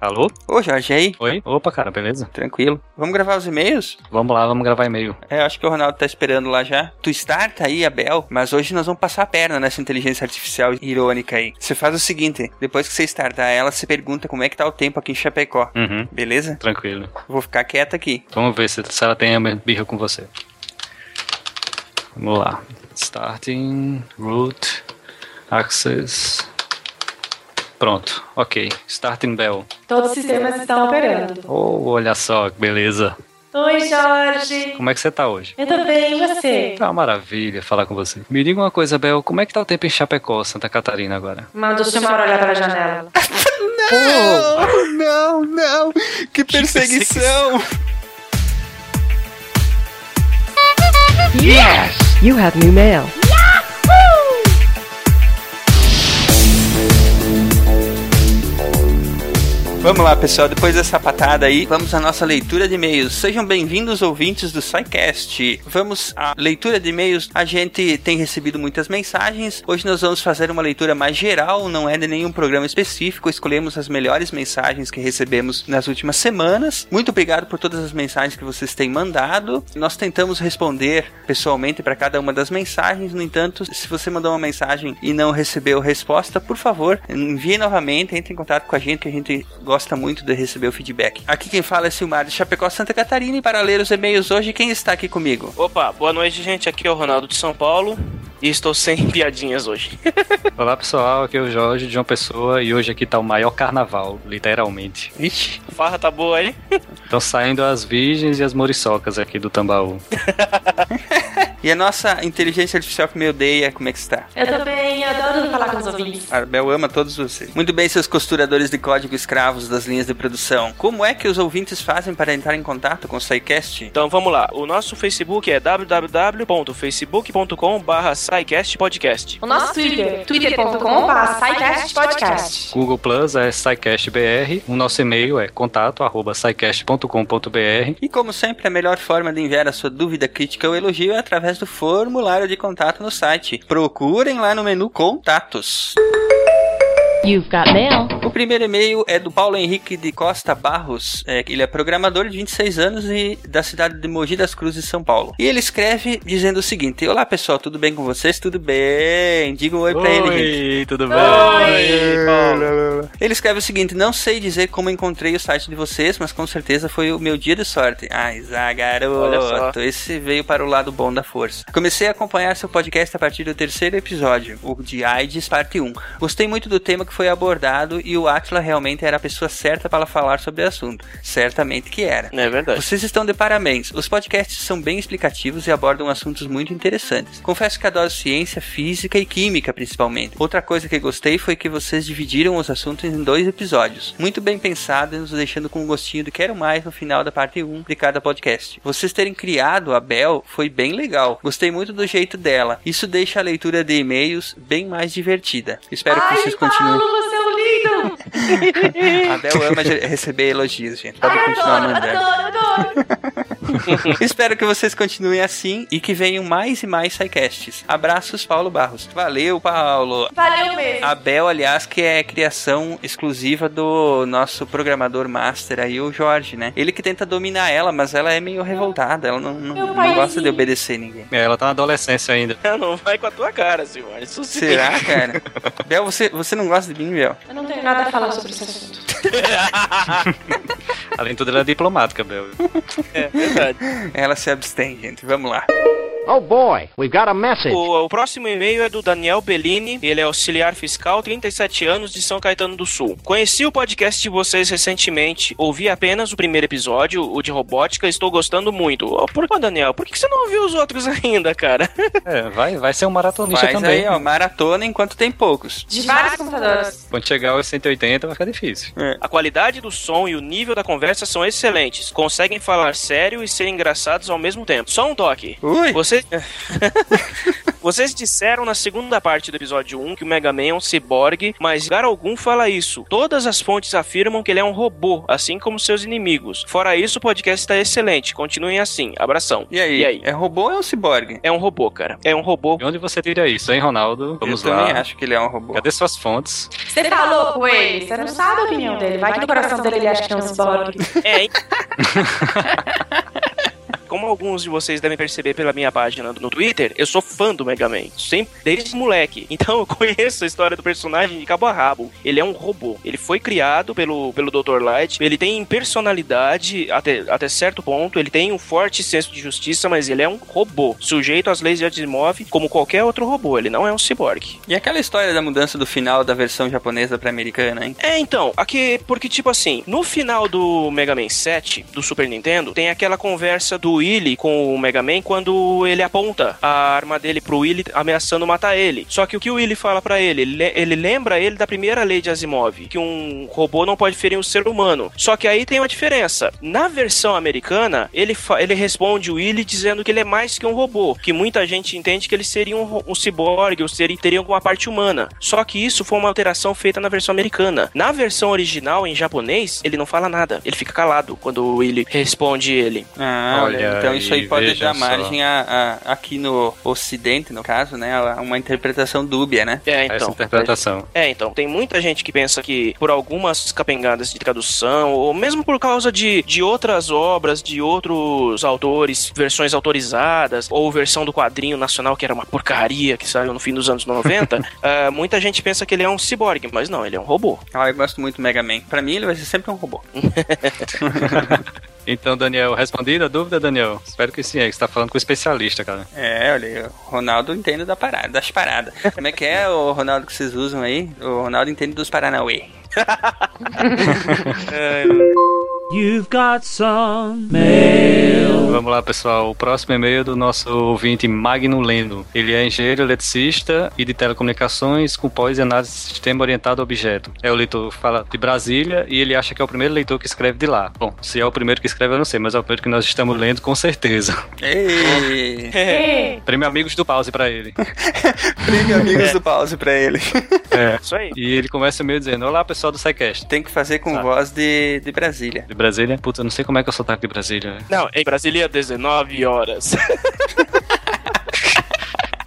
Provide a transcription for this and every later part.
Alô? Ô, Jorge, aí? Oi? Opa, cara, beleza? Tranquilo. Vamos gravar os e-mails? Vamos lá, vamos gravar e-mail. É, acho que o Ronaldo tá esperando lá já. Tu starta aí, Abel, mas hoje nós vamos passar a perna nessa inteligência artificial irônica aí. Você faz o seguinte, depois que você startar ela, você pergunta como é que tá o tempo aqui em Chapecó. Uhum, Beleza? tranquilo. Vou ficar quieto aqui. Vamos ver se, se ela tem a mesma birra com você. Vamos lá. Starting, root, access. Pronto, ok. Starting bell. Todos os sistemas estão operando. Oh, olha só, que beleza. Oi, Jorge. Como é que você tá hoje? Eu tô bem, e você? Tá uma maravilha falar com você. Me diga uma coisa, Bel, como é que tá o tempo em Chapecó, Santa Catarina agora? Manda o senhor olhar pela janela. Não, não, não. Que perseguição. Yes! You have new mail. Vamos lá, pessoal. Depois dessa patada aí, vamos à nossa leitura de e-mails. Sejam bem-vindos, ouvintes do SciCast. Vamos à leitura de e-mails. A gente tem recebido muitas mensagens. Hoje nós vamos fazer uma leitura mais geral, não é de nenhum programa específico. Escolhemos as melhores mensagens que recebemos nas últimas semanas. Muito obrigado por todas as mensagens que vocês têm mandado. Nós tentamos responder pessoalmente para cada uma das mensagens. No entanto, se você mandou uma mensagem e não recebeu resposta, por favor, envie novamente, entre em contato com a gente que a gente gosta muito de receber o feedback. Aqui quem fala é Silmar de Chapecó, Santa Catarina, e para ler os e-mails hoje, quem está aqui comigo? Opa, boa noite, gente. Aqui é o Ronaldo de São Paulo e estou sem piadinhas hoje. Olá pessoal, aqui é o Jorge de João Pessoa e hoje aqui tá o maior carnaval, literalmente. Ixi, Farra tá boa aí? Estão saindo as virgens e as moriçocas aqui do Tambaú. e a nossa inteligência artificial que me odeia, como é que está? Eu tô bem, eu adoro falar com os ouvintes. A Bel ama todos vocês. Muito bem, seus costuradores de código escravos das linhas de produção. Como é que os ouvintes fazem para entrar em contato com o SciCast? Então vamos lá. O nosso Facebook é www.facebook.com/scicastpodcast. podcast. O nosso Twitter, twitter.com.br podcast. Google Plus é SciCast BR, o nosso e-mail é contato arroba scicast.com.br E como sempre, a melhor forma de enviar a sua dúvida, crítica ou elogio é através do formulário de contato no site. Procurem lá no menu Contatos. You've got mail. O primeiro e-mail é do Paulo Henrique de Costa Barros. É, ele é programador de 26 anos e da cidade de Mogi das Cruzes, São Paulo. E ele escreve dizendo o seguinte: Olá pessoal, tudo bem com vocês? Tudo bem? Diga um oi pra ele, gente. Oi, tudo bem? Ele escreve o seguinte: Não sei dizer como encontrei o site de vocês, mas com certeza foi o meu dia de sorte. Ai, só. garoto, esse veio para o lado bom da força. Comecei a acompanhar seu podcast a partir do terceiro episódio, o de AIDS, parte 1. Gostei muito do tema que foi abordado e o Atila realmente era a pessoa certa para falar sobre o assunto. Certamente que era. É verdade. Vocês estão de parabéns. Os podcasts são bem explicativos e abordam assuntos muito interessantes. Confesso que adoro ciência, física e química, principalmente. Outra coisa que gostei foi que vocês dividiram os assuntos em dois episódios. Muito bem pensado, nos deixando com um gostinho de quero mais no final da parte 1 de cada podcast. Vocês terem criado a Bel foi bem legal. Gostei muito do jeito dela. Isso deixa a leitura de e-mails bem mais divertida. Espero que Ai, vocês continuem. Paulo, você é um lindo! A Bel ama receber elogios, gente. Pode Ai, continuar adoro, mandando. adoro, adoro. Espero que vocês continuem assim e que venham mais e mais sidecasts. Abraços, Paulo Barros. Valeu, Paulo. Valeu mesmo. A Bel, aliás, que é criação exclusiva do nosso programador master aí, o Jorge, né? Ele que tenta dominar ela, mas ela é meio revoltada. Ela não, não, não gosta de obedecer ninguém. É, ela tá na adolescência ainda. Não vai com a tua cara. Isso sim. Será, cara? Bel, você, você não gosta de mim, Bel? Eu não tenho nada a falar sobre esse assunto. Além de tudo, ela é diplomática, Bel. É verdade. Ela se abstém, gente. Vamos lá. Oh boy, we got a message. O, o próximo e-mail é do Daniel Bellini. Ele é auxiliar fiscal, 37 anos, de São Caetano do Sul. Conheci o podcast de vocês recentemente. Ouvi apenas o primeiro episódio, o de robótica. Estou gostando muito. Ô, por que, Daniel? Por que você não ouviu os outros ainda, cara? É, vai, vai ser um maratonista Faz também. aí, ó, maratona enquanto tem poucos. De vários computadores. Quando chegar aos 180 vai ficar difícil. A qualidade do som e o nível da conversa são excelentes. Conseguem falar sério e ser engraçados ao mesmo tempo. Só um toque. Ui! Vocês Vocês... Vocês disseram na segunda parte do episódio 1 que o Mega Man é um ciborgue, mas lugar algum fala isso. Todas as fontes afirmam que ele é um robô, assim como seus inimigos. Fora isso, o podcast está excelente. Continuem assim. Abração. E aí? E aí? É robô ou é um ciborgue? É um robô, cara. É um robô. E onde você tira isso, hein, Ronaldo? Vamos Eu lá. também acho que ele é um robô. Cadê suas fontes? Você falou com ele, você não sabe a opinião dele. Vai que no coração dele ele acha que é um ciborgue. É, hein? Como alguns de vocês devem perceber pela minha página no Twitter, eu sou fã do Mega Man, sempre, desde moleque. Então eu conheço a história do personagem de cabo a rabo. Ele é um robô. Ele foi criado pelo, pelo Dr. Light. Ele tem personalidade até, até certo ponto. Ele tem um forte senso de justiça, mas ele é um robô, sujeito às leis de Asimov como qualquer outro robô. Ele não é um ciborgue. E aquela história da mudança do final da versão japonesa pra americana, hein? É, então, aqui, porque, tipo assim, no final do Mega Man 7, do Super Nintendo, tem aquela conversa do Willy com o Mega Man quando ele aponta a arma dele pro Willy ameaçando matar ele. Só que o que o Willy fala pra ele? Ele, le- ele lembra ele da primeira lei de Asimov, que um robô não pode ferir um ser humano. Só que aí tem uma diferença. Na versão americana, ele, ele responde o Willy dizendo que ele é mais que um robô, que muita gente entende que ele seria um, um ciborgue, ou seria, teria alguma parte humana. Só que isso foi uma alteração feita na versão americana. Na versão original, em japonês, ele não fala nada. Ele fica calado quando o Willy responde ele. Ah, olha, Olha então isso aí pode dar só. margem a, a- aqui no ocidente, no caso, né, a uma interpretação dúbia, né? É, Essa então. interpretação. É, então, tem muita gente que pensa que por algumas capengadas de tradução, ou mesmo por causa de, de outras obras, de outros autores, versões autorizadas, ou versão do quadrinho nacional, que era uma porcaria que saiu no fim dos anos 90, ah, muita gente pensa que ele é um ciborgue, mas não, ele é um robô. Ah, eu gosto muito do Mega Man. Pra mim ele vai ser sempre um robô. Então, Daniel, respondida a dúvida, Daniel? Espero que sim, é que você tá falando com o especialista, cara. É, olha, aí, o Ronaldo entende da parada, das paradas. Como é que é o Ronaldo que vocês usam aí? O Ronaldo entende dos Paranauê. You've got some Vamos lá, pessoal. O próximo e-mail é do nosso ouvinte Magno Lendo. Ele é engenheiro eletricista e de telecomunicações com pós e análise de sistema orientado a objeto. É o leitor que fala de Brasília e ele acha que é o primeiro leitor que escreve de lá. Bom, se é o primeiro que escreve, eu não sei, mas é o primeiro que nós estamos lendo com certeza. Ei! Ei, Prêmio Amigos do Pause pra ele. Prêmio Amigos do Pause pra ele. É. Isso aí. E ele começa o e-mail dizendo: Olá, pessoal do SciCast. Tem que fazer com Tá. voz de, de Brasília. De Brasília? Puta, eu não sei como é que eu sotaque de Brasília. Não, em Brasília, 19 horas.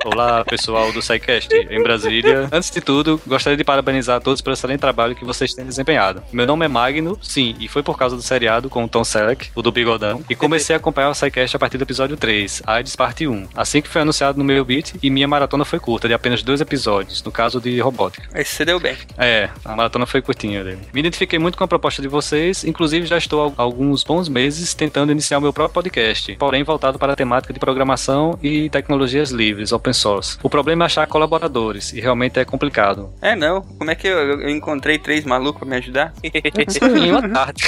Olá, pessoal do SciCast em Brasília. Antes de tudo, gostaria de parabenizar a todos pelo excelente trabalho que vocês têm desempenhado. Meu nome é Magno, sim, e foi por causa do seriado com o Tom Selleck, o do Bigodão, e comecei a acompanhar o SciCast a partir do episódio 3, AIDS Parte 1, assim que foi anunciado no meu beat, e minha maratona foi curta, de apenas dois episódios, no caso de robótica. Esse você deu bem. É, a maratona foi curtinha dele. Me identifiquei muito com a proposta de vocês, inclusive já estou há alguns bons meses tentando iniciar o meu próprio podcast, porém voltado para a temática de programação e tecnologias livres, open source. O problema é achar colaboradores, e realmente é complicado. É, não. Como é que eu, eu encontrei três malucos pra me ajudar? em uma tarde.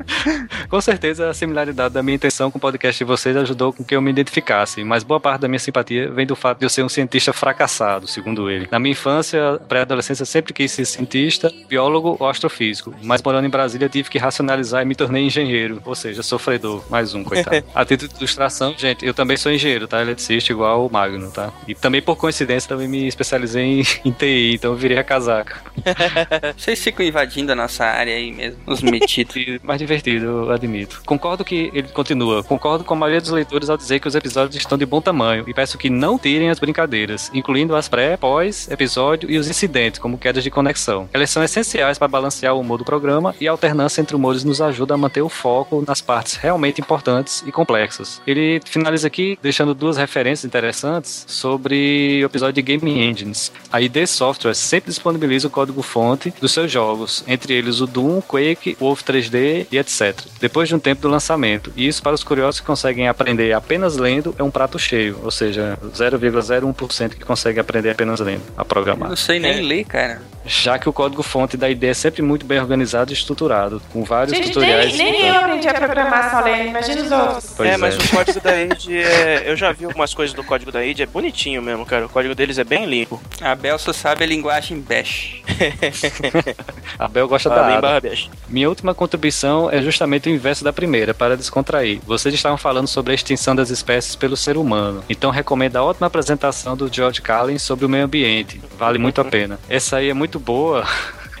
com certeza a similaridade da minha intenção com o podcast de vocês ajudou com que eu me identificasse, mas boa parte da minha simpatia vem do fato de eu ser um cientista fracassado, segundo ele. Na minha infância, pré-adolescência, sempre quis ser cientista, biólogo ou astrofísico, mas morando em Brasília tive que racionalizar e me tornei engenheiro, ou seja, sofredor, mais um, coitado. A título de ilustração, gente, eu também sou engenheiro, tá? Eletricista igual o Magno, tá? E também por coincidência também me especializei em, em TI, então virei a casaca. Vocês ficam invadindo a nossa área aí mesmo, os metidos. mais divertido, eu admito. Concordo que ele continua. Concordo com a maioria dos leitores ao dizer que os episódios estão de bom tamanho e peço que não tirem as brincadeiras, incluindo as pré, pós, episódio e os incidentes, como quedas de conexão. Elas são essenciais para balancear o humor do programa e a alternância entre humores nos ajuda a manter o foco nas partes realmente importantes e complexas. Ele finaliza aqui deixando duas referências interessantes sobre o episódio de Game Engines. A ID Software sempre disponibiliza o código-fonte dos seus jogos, entre eles o Doom, Quake, Wolf 3D e etc. Depois de um tempo do lançamento. E isso para os curiosos que conseguem aprender apenas lendo é um prato cheio, ou seja, 0,01% que consegue aprender apenas lendo a Eu programar. não sei nem É. ler, cara. Já que o código-fonte da ideia é sempre muito bem organizado e estruturado, com vários Gente, tutoriais. nem, nem eu aprendi a programar só lendo, imagina os outros. Pois é, mas o código da id é. Eu já vi algumas coisas do código da id, é bonitinho mesmo, cara. O código deles é bem limpo. A Bel só sabe a linguagem bash. A Bel gosta Fala da ADA. baixa. Minha última contribuição é justamente o inverso da primeira, para descontrair. Vocês estavam falando sobre a extinção das espécies pelo ser humano, então recomendo a ótima apresentação do George Carlin sobre o meio ambiente. Vale muito a pena. Essa aí é muito boa.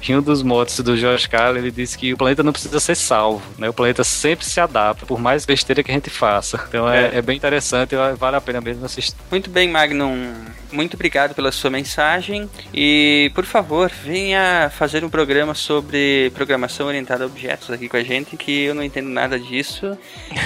Em um dos motos do George Carlin, ele disse que o planeta não precisa ser salvo, né? O planeta sempre se adapta, por mais besteira que a gente faça. Então é, é bem interessante, e vale a pena mesmo assistir. Muito bem, Magnum. Muito obrigado pela sua mensagem. E, por favor, venha fazer um programa sobre programação orientada a objetos aqui com a gente, que eu não entendo nada disso.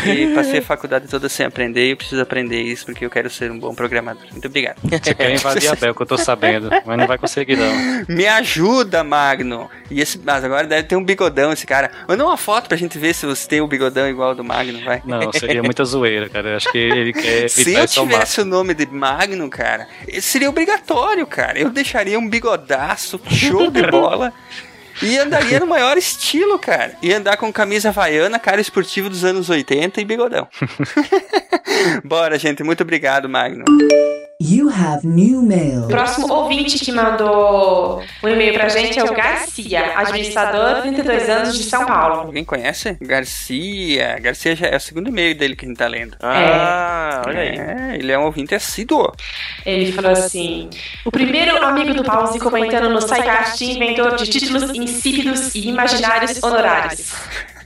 E passei a faculdade toda sem aprender e eu preciso aprender isso porque eu quero ser um bom programador. Muito obrigado. Você quer invadir a Bel, que eu tô sabendo, mas não vai conseguir não. Me ajuda, Magno. E esse, mas agora deve ter um bigodão esse cara. Manda uma foto pra gente ver se você tem um bigodão igual ao do Magno, vai. Não, seria muita zoeira, cara. Eu acho que ele quer Se eu tivesse o nome de Magno, cara, seria obrigatório, cara. Eu deixaria um bigodaço, show de bola. E andaria no maior estilo, cara. Ia andar com camisa havaiana, cara esportivo dos anos 80 e bigodão. Bora, gente. Muito obrigado, Magno. You have new mail. O próximo ouvinte que mandou um e-mail pra gente é o Garcia, administrador, 32 anos de São Paulo. Alguém conhece? Garcia. Garcia já é o segundo e-mail dele que a gente tá lendo. Ah, olha aí. É, ele é um ouvinte assíduo. Ele falou assim: O primeiro amigo do Pause comentando no SciCast inventor de títulos insípidos e imaginários honorários.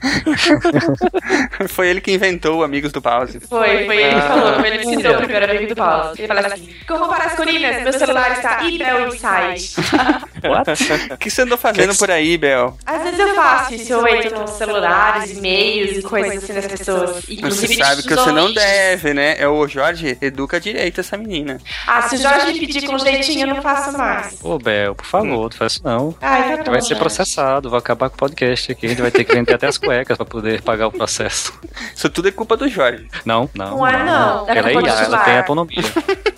Foi ele que inventou o Amigos do Pause. Foi, foi ele que falou, como ele citou o primeiro amigo do Pause. Ele falou assim: Como para as colinas, meu celular está Ibel Inside. O que você andou fazendo por aí, Bel? Às vezes eu faço isso, eu entro nos celulares, e-mails e coisas assim das pessoas. Inclusive Você sabe que você não deve, né? É o Jorge, educa direito essa menina. Ah, se o Jorge me pedir com jeitinho, eu não faço mais. Ô, Bel, por favor, não isso não. Ai, tá A bom. gente vai ser processado, vai acabar com o podcast aqui. A gente vai ter que vender até as cuecas pra poder pagar o processo. Isso tudo é culpa do Jorge. Não, não. Não é não. É Ela é do IA, ela tem autonomia.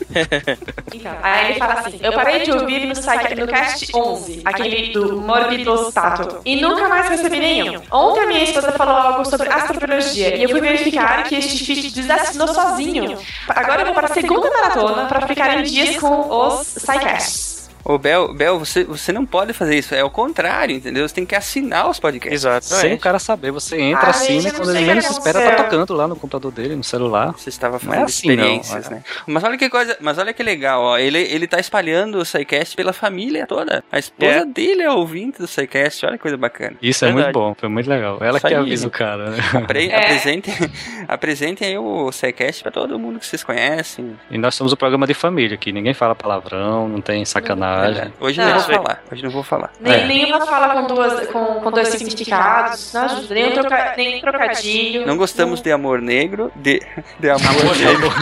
Então, aí ele fala assim: Eu parei de ouvir no, site, no cast 11, aquele do Morbidostato, e nunca mais recebi nenhum. Ontem a minha esposa falou algo sobre astrobiologia e eu fui verificar que este feed desassinou sozinho. Agora eu vou para a segunda maratona para ficar em dias com os SciCasts. Ô, Bel, Bel você, você não pode fazer isso. É o contrário, entendeu? Você tem que assinar os podcasts. Sem o cara saber, você entra assim, né? eu não Quando ele menos se espera, tá tocando lá no computador dele, no celular. Você estava Não falando é assim, não. experiências, né? Mas olha que coisa, mas olha que legal, ó. Ele, ele tá espalhando o SciCast pela família toda. A esposa É. dele é ouvinte do SciCast, olha que coisa bacana. Isso é Verdade. muito bom, foi muito legal. Ela Isso que aí. avisa o cara, né? Apre É. apresentem, apresentem aí o SciCast pra todo mundo que vocês conhecem. E nós somos o programa de família aqui. Ninguém fala palavrão, não tem sacanagem. Hoje Não. não, vou falar. Hoje não vou falar. Nem, É. Nenhuma fala com, duas, com, com dois significados, não ajuda. Nem, um troca, nem trocadilho. Não gostamos de amor negro, de, de amor, negro.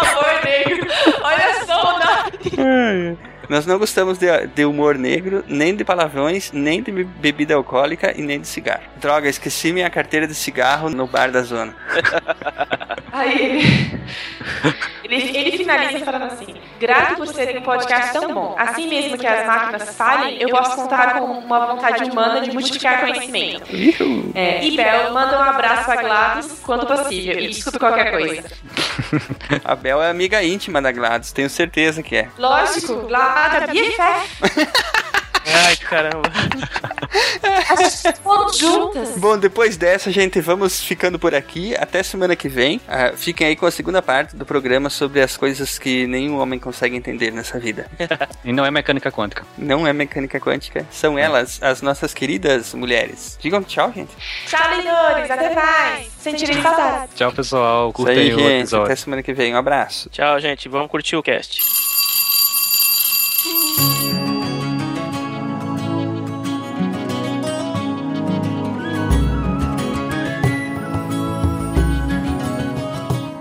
Amor negro. Olha só o nome. Nós não gostamos de, de humor negro, nem de palavrões, nem de be- bebida alcoólica e nem de cigarro. Droga, esqueci minha carteira de cigarro no bar da zona. Aí ele, ele, ele finaliza falando assim: Grato por serem um podcast tão bom. Assim mesmo que as máquinas falhem, eu posso contar com uma vontade humana de multiplicar conhecimento. É, e Bel, manda um abraço a GLaDOS quando possível. E desculpe qualquer coisa. A Bel é amiga íntima da Gladys, tenho certeza que é. Lógico, GLaDOS, BFF. Ai, caramba. Juntas. Bom, depois dessa, gente, vamos ficando por aqui. Até semana que vem. Ah, fiquem aí com a segunda parte do programa sobre as coisas que nenhum homem consegue entender nessa vida. E não é mecânica quântica. Não é mecânica quântica, são elas, as nossas queridas mulheres. Digam tchau, gente. Tchau, leitores. Até mais. Sentirem saudade. Tchau, pessoal. Curtem o gente. episódio. Até semana que vem. Um abraço. Tchau, gente. Vamos curtir o cast.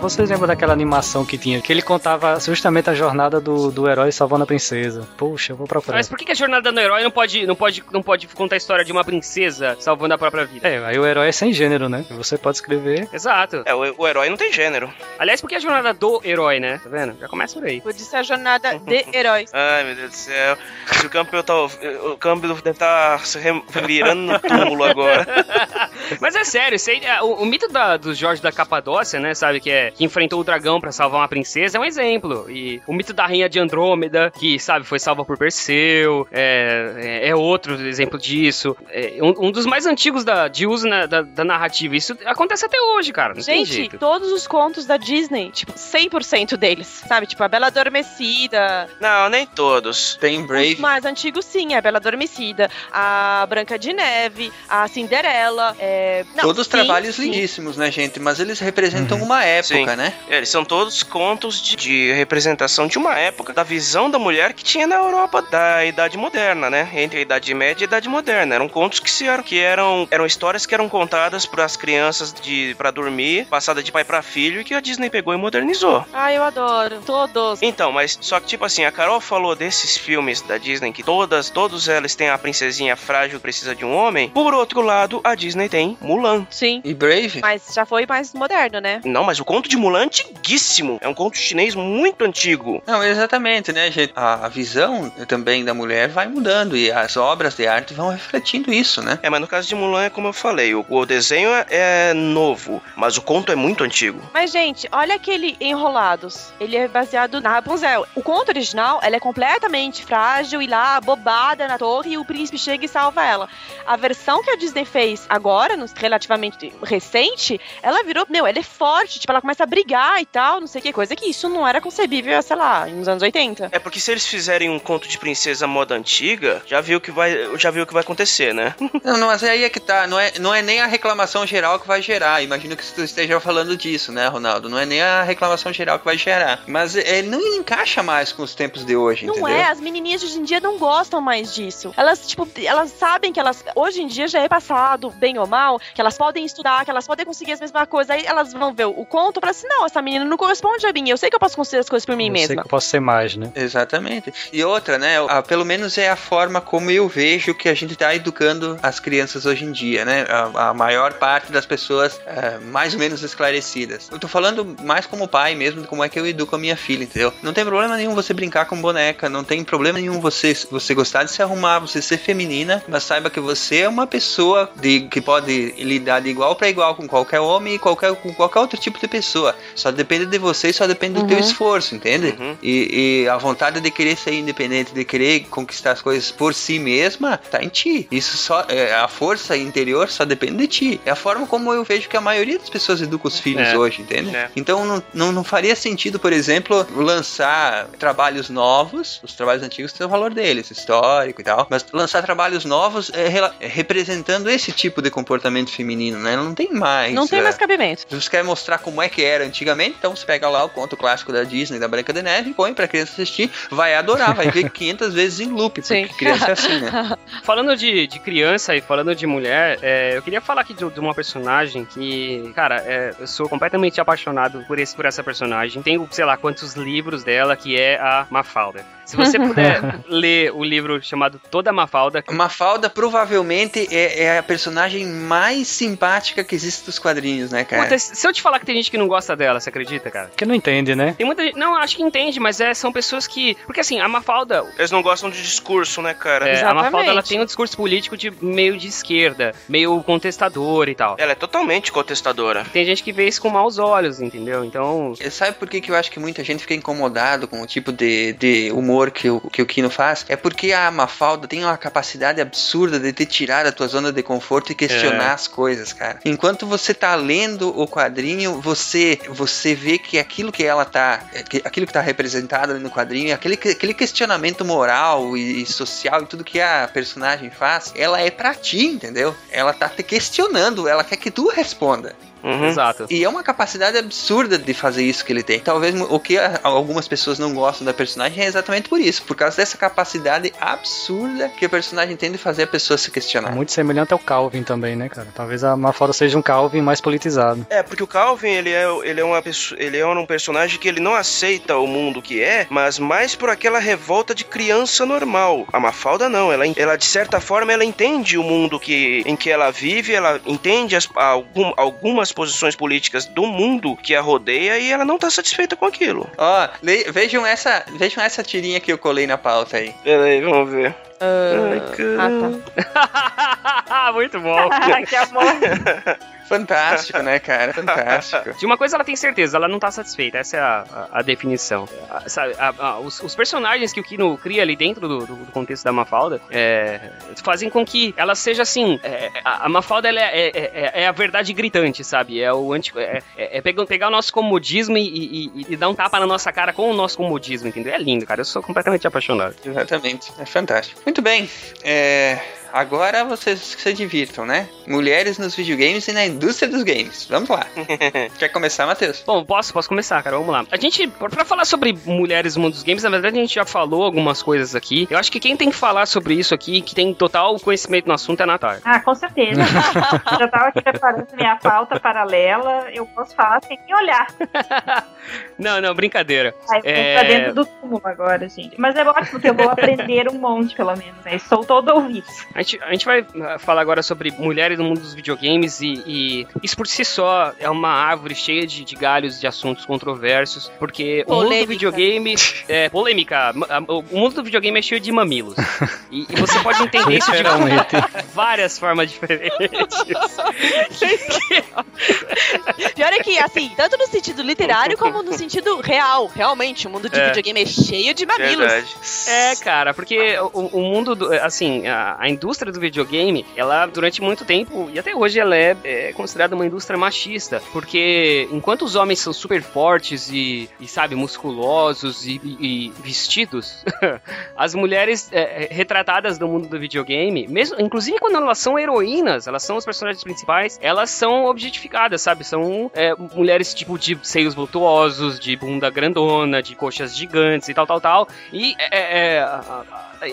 Vocês lembram daquela animação que tinha? Que ele contava justamente a jornada do, do herói salvando a princesa. Puxa, eu vou procurar. Mas por que, a jornada do herói não pode, não, pode, não pode contar a história de uma princesa salvando a própria vida? É, aí o herói é sem gênero, né? Você pode escrever. Exato. É, o, o herói não tem gênero. Aliás, por que a jornada do herói, né? Tá vendo? Já começa por aí. Podia ser a jornada de heróis. Ai, meu Deus do céu. Se o Campbell tá. O Campbell deve estar se revirando no túmulo agora. Mas é sério, isso aí, é, o, o mito da, do Jorge da Capadócia, né, sabe, que é que enfrentou o dragão pra salvar uma princesa, é um exemplo. E o mito da rainha de Andrômeda, que, sabe, foi salva por Perseu, é, é, é outro exemplo disso. É um, um dos mais antigos da, de uso na- da, da narrativa. Isso acontece até hoje, cara. Não tem Gente, jeito. todos os contos da Disney, tipo, 100% deles, sabe? Tipo, a Bela Adormecida. Não, nem todos. Tem Os Brave. mais antigos, sim, a Bela Adormecida, a Branca de Neve, a Cinderela. É... Não, Todos sim, trabalhos sim. lindíssimos, né, gente? Mas eles representam Uhum. uma época, Sim. Né? É, Eles são todos contos de, de representação de uma época, da visão da mulher que tinha na Europa da Idade Moderna, né? Entre a Idade Média e a Idade Moderna. Eram contos que, se eram, que eram, eram histórias que eram contadas para as crianças de para dormir, passada de pai para filho, e que a Disney pegou e modernizou. Ai, eu adoro. Todos. Então, mas só que tipo assim, a Carol falou desses filmes da Disney que todas, todos eles têm a princesinha frágil que precisa de um homem. Por outro lado, a Disney tem Mulan. Sim. E Brave? Mas já foi mais moderno, né? Não, mas o conto de Mulan é antiguíssimo. É um conto chinês muito antigo. Não, exatamente, né, gente? A, visão também da mulher vai mudando e as obras de arte vão refletindo isso, né? É, mas no caso de Mulan é como eu falei, o, o desenho é, é novo, mas o conto é muito antigo. Mas, gente, olha aquele Enrolados. Ele é baseado na Rapunzel. O conto original, ela é completamente frágil e lá, bobada na torre, e o príncipe chega e salva ela. A versão que a Disney fez agora, relativamente recente, ela virou, meu, ela é forte, tipo, ela começa a brigar e tal, não sei o que, coisa que isso não era concebível, sei lá, nos anos 80. É porque se eles fizerem um conto de princesa moda antiga, já viu que vai, já viu o que vai acontecer, né? Não, não, mas aí é que tá, não é, não é nem a reclamação geral que vai gerar. Imagino que tu esteja falando disso, né, Ronaldo? Não é nem a reclamação geral que vai gerar. Mas é, não encaixa mais com os tempos de hoje, Não entendeu? é, as menininhas de hoje em dia não gostam mais disso. Elas, tipo, elas sabem que elas, hoje em dia já é passado, bem ou mal, que elas podem estudar, que elas podem conseguir as mesmas coisas. Aí elas vão ver o conto falam assim: não, essa menina não corresponde a mim. Eu sei que eu posso conseguir as coisas por mim eu sei mesma. que eu posso ser mais, né? Exatamente. E outra, né? a- pelo menos é a forma como eu vejo que a gente está educando as crianças hoje em dia, né? A, a maior parte das pessoas é, mais ou menos esclarecidas. Eu tô falando mais como pai mesmo, de como é que eu educo a minha filha, entendeu? Não tem problema nenhum você brincar com boneca, não tem problema nenhum você, você gostar de se arrumar, você ser feminina, mas saiba que você é uma pessoa de, que pode lidar de igual para igual com qualquer homem e qualquer, com qualquer outro tipo de pessoa. Só depende de você e só depende do teu esforço, entende? Uhum. E, e a vontade de querer ser independente, de querer conquistar as coisas por si mesma, tá em ti. Isso só é, a força interior só depende de ti. É a forma como eu vejo que a maioria das pessoas educa os filhos É. hoje, entende? É. Então não, não, não faria sentido, por exemplo, lançar trabalhos novos. Os trabalhos antigos têm o valor deles, histórico e tal. Mas lançar trabalhos novos é, é, representando esse tipo de comportamento feminino, né? Não tem mais. Não tem é, mais cabimento. se você quer mostrar como é que era antigamente, então você pega lá o conto clássico da Disney, da Branca de Neve, põe pra criança assistir, vai adorar, vai ver 500 vezes em loop, porque Sim. criança é assim, né? Falando de, de criança e falando de mulher, é, eu queria falar aqui de, de uma personagem que, cara, é, eu sou completamente apaixonado por, esse, por essa personagem. Tenho, sei lá, quantos livros dela, que é a Mafalda. Se você puder ler o livro chamado Toda Mafalda, Mafalda provavelmente é, é a personagem mais simpática que existe dos quadrinhos, né, cara? Puta, se eu te falar que tem gente que não gosta dela, você acredita, cara? Porque não entende, né? Tem muita gente. Não, acho que entende, mas é, são pessoas que. Porque assim, a Mafalda. Eles não gostam de discurso, né, cara? é, a Exatamente. Mafalda ela tem um discurso político de meio de esquerda, meio contestador e tal. Ela é totalmente contestadora. Tem gente que vê isso com maus olhos, entendeu? Então. Sabe por que, que eu acho que muita gente fica incomodado com o tipo de, de humor que o, que o Kino faz? É porque a Mafalda tem uma capacidade absurda de te tirar da tua zona de conforto e questionar É. as coisas, cara. Enquanto você tá lendo o quadrinho, você você vê que aquilo que ela tá, que- aquilo que tá representado ali no quadrinho, aquele, que- aquele questionamento moral e, e social e tudo que a personagem faz, ela é pra ti, entendeu? Ela tá te questionando, ela quer que tu responda. Uhum. Exato. E é uma capacidade absurda de fazer isso que ele tem. Talvez o que algumas pessoas não gostam da personagem é exatamente por isso, por causa dessa capacidade absurda que o personagem tem de fazer a pessoa se questionar. Muito semelhante ao Calvin também, né, cara? Talvez a Mafalda seja um Calvin mais politizado. É, porque o Calvin, ele é, ele é uma pessoa, ele é um personagem que ele não aceita o mundo que é, mas mais por aquela revolta de criança normal. A Mafalda não, ela, ela de certa forma ela entende o mundo que, em que ela vive, ela entende as, algum, algumas posições políticas do mundo que a rodeia e ela não tá satisfeita com aquilo. Ó, le- vejam essa, vejam essa tirinha que eu colei na pauta aí. Peraí, vamos ver. Ai, ah, tá. Muito bom. que amor. Fantástico, né, cara? Fantástico. De uma coisa ela tem certeza, ela não tá satisfeita. Essa é a, a- a definição. A- sabe, a- a- os, os personagens que o Kino cria ali dentro do, do- contexto da Mafalda é, fazem com que ela seja assim. é, a, a Mafalda ela é, é- é- é a verdade gritante, sabe? É o anti, é, é- é pegar, pegar o nosso comodismo e, e- e- e dar um tapa na nossa cara com o nosso comodismo, entendeu? É lindo, cara. Eu sou completamente apaixonado. Exatamente. É fantástico. Muito bem. É, agora vocês se divirtam, né? Mulheres nos videogames e na indústria dos games. Vamos lá. Quer começar, Matheus? Bom, posso, posso começar, cara. Vamos lá. A gente, pra falar sobre mulheres no mundo dos games, na verdade a gente já falou algumas coisas aqui. Eu acho que quem tem que falar sobre isso aqui, que tem total conhecimento no assunto, é a Natália. Ah, com certeza. Já tava aqui preparando minha pauta paralela. Eu posso falar sem nem olhar. Não, não, brincadeira. Aí eu É. tô pra dentro do túmulo agora, gente. Mas é ótimo que eu vou aprender um monte, pelo menos. Né? Sou todo ouvido. A gente, a gente vai ah, falar agora sobre mulheres no mundo dos videogames e, e isso por si só é uma árvore cheia de, de galhos de assuntos controversos, porque o mundo do Polêmica. videogame é polêmica. O mundo do videogame é cheio de mamilos. E, e você pode entender isso de várias formas diferentes. Pior é que, assim, tanto no sentido literário como no sentido real. Realmente, o mundo de É. videogame é cheio de mamilos. Verdade. É, cara, porque o, o mundo, do, assim, a, a indústria do videogame, ela durante muito tempo, e até hoje ela é, é considerada uma indústria machista, porque enquanto os homens são super fortes e, e sabe, musculosos e, e- e vestidos, as mulheres é, é, retratadas no mundo do videogame, mesmo, inclusive quando elas são heroínas, elas são os personagens principais, elas são objetificadas, sabe? São é, mulheres tipo de seios voltuosos, de bunda grandona, de coxas gigantes e tal, tal, tal. E é, é, é,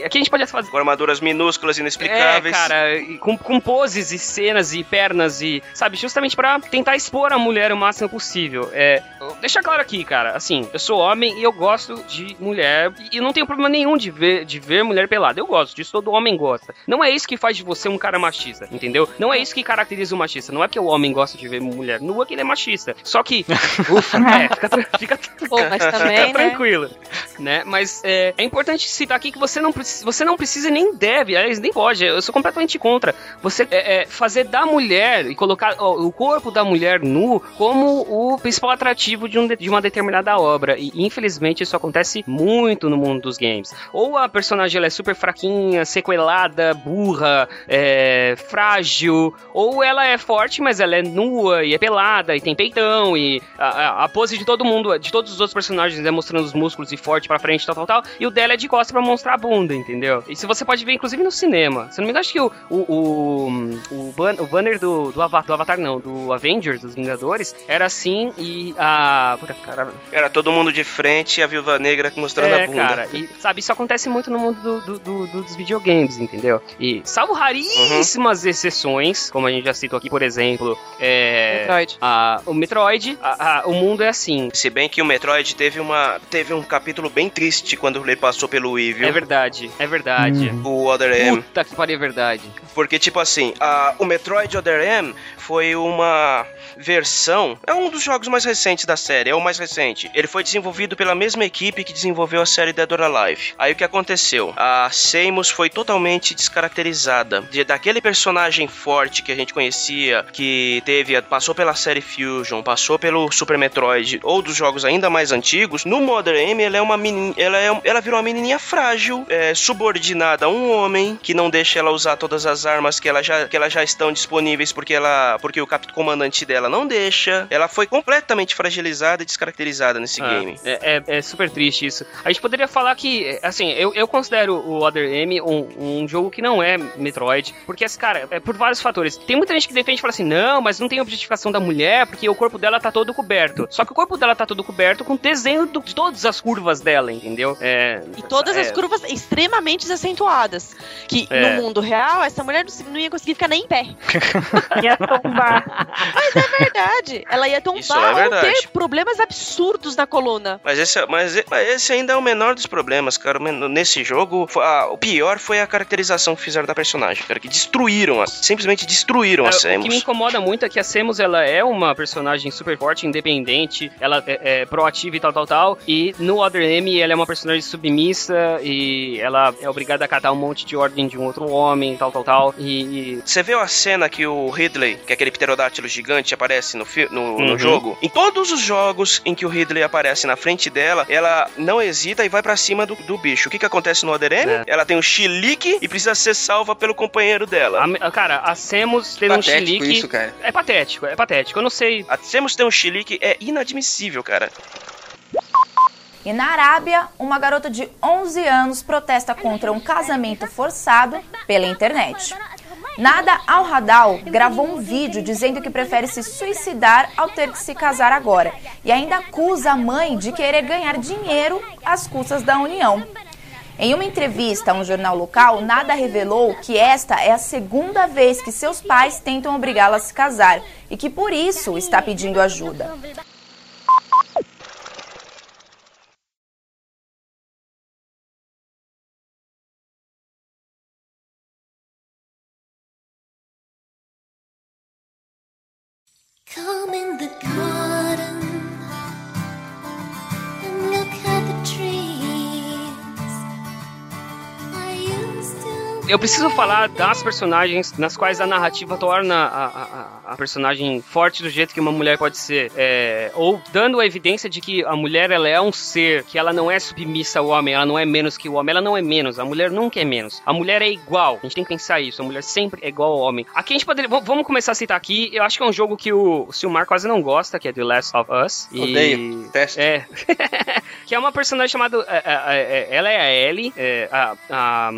aqui a gente pode fazer. Com armaduras minúsculas, É, inexplicáveis. cara, e com, com poses e cenas e pernas e, sabe, justamente pra tentar expor a mulher o máximo possível. É, deixa claro aqui, cara, assim, eu sou homem e eu gosto de mulher e eu não tenho problema nenhum de ver, de ver mulher pelada. Eu gosto disso, todo homem gosta. Não é isso que faz de você um cara machista, entendeu? Não é isso que caracteriza o machista. Não é porque o homem gosta de ver mulher nua que ele é machista. Só que, ufa, é, fica, tra- fica Pô, mas Fica também, né? tranquilo, né? Mas é, é importante citar aqui que você não, precisa, você não precisa nem deve, aliás, nem pode, eu sou completamente contra. Você é, é, fazer da mulher e colocar ó, o corpo da mulher nu como o principal atrativo de, um de- uma determinada obra. E infelizmente isso acontece muito no mundo dos games. Ou a personagem ela é super fraquinha, sequelada, burra, é, frágil, ou ela é forte, mas ela é nua e é pelada e tem peitão e a, a- pose de todo mundo, de todos os outros personagens é mostrando os músculos e forte pra frente, tal, tal, tal, e o dela é de costas pra mostrar a bunda, entendeu? Isso você pode ver inclusive no cinema. Se eu não me engano, acho que o, o, o, o, ban- o banner do, do, Avatar, do Avatar, não, do Avengers, dos Vingadores, era assim e a. Puta, cara, Era todo mundo de frente e a viúva negra mostrando é, a bunda. cara, e sabe, isso acontece muito no mundo do- do- do- do- dos videogames, entendeu? E salvo raríssimas exceções, como a gente já citou aqui, por exemplo, é, Metroid. a- o Metroid, a- a- o mundo é assim. Se bem que o Metroid teve, uma, teve um capítulo bem triste quando ele passou pelo Wii, viu? É verdade, é verdade. O Other M. Puta que pariu, é verdade. Porque, tipo assim, a- o Metroid Other M foi uma versão. É um dos jogos mais recentes da série, é o mais recente. Ele foi desenvolvido pela mesma equipe que desenvolveu a série Dead or Alive. Aí o que aconteceu? A Samus foi totalmente descaracterizada. De, daquele personagem forte que a gente conhecia, que teve, passou pela série Fusion, passou pelo Super Metroid, ou dos jogos ainda mais antigos, no Mother M ela é uma menina, ela, é, ela virou uma menininha frágil, é, subordinada a um homem que não deixa ela usar todas as armas que ela já, que ela já estão disponíveis porque ela, porque o capitão comandante dela não deixa. Ela foi completamente sexualizada e descaracterizada nesse Ah, game. É, é- é super triste isso. A gente poderia falar que, assim, eu, eu considero o Other M um, um jogo que não é Metroid, porque, esse cara, é por vários fatores. Tem muita gente que defende e fala assim, não, mas não tem objetificação da mulher, porque o corpo dela tá todo coberto. Só que o corpo dela tá todo coberto com desenho de todas as curvas dela, entendeu? É, E todas as é, curvas extremamente acentuadas. Que É. no mundo real, essa mulher não, ia conseguir ficar nem em pé. Ia tombar. Mas é verdade. Ela ia tombar é ou ter problemas absurdos na coluna. Mas esse, mas, mas esse ainda é o menor dos problemas, cara. Nesse jogo, ah, o pior foi a caracterização que fizeram da personagem, cara. Que destruíram, a- simplesmente destruíram a É, o que me Samus. incomoda muito é que a Samus ela é uma personagem super forte, independente, ela é, é proativa e tal, tal, tal. E no Other M ela é uma personagem submissa e ela é obrigada a acatar um monte de ordem de um outro homem, tal, tal, tal. E, Você viu a cena que o Ridley, que é aquele pterodátilo gigante, aparece no, no, no Uhum. jogo? Em todos os jogos em que o Ridley aparece na frente dela, ela não hesita e vai pra cima do, do bicho. O que que acontece no Other M? É. Ela tem um chilique e precisa ser salva pelo companheiro dela. a- cara, a Samus teve um chilique. isso, cara. É patético, é patético. Eu não sei. A Samus ter um chilique é inadmissível, cara. E na Arábia, uma garota de 11 anos protesta contra um casamento forçado pela internet. Nada Al-Hadal gravou um vídeo dizendo que prefere se suicidar ao ter que se casar agora e ainda acusa a mãe de querer ganhar dinheiro às custas da união. Em uma entrevista a um jornal local, Nada revelou que esta é a segunda vez que seus pais tentam obrigá-la a se casar e que por isso está pedindo ajuda. Eu preciso falar das personagens nas quais a narrativa torna a, a- a- personagem forte do jeito que uma mulher pode ser. É, ou dando a evidência de que a mulher ela é um ser, que ela não é submissa ao homem, ela não é menos que o homem, ela não é menos. A mulher nunca é menos. A mulher é igual. A gente tem que pensar isso. A mulher sempre é igual ao homem. Aqui a gente poderia. Vamos começar a citar aqui. Eu acho que é um jogo que o, Silmar quase não gosta, que é The Last of Us. E- Odeio. Teste. É. que é uma personagem chamada. é, é, é, ela é a Ellie. é, a- a-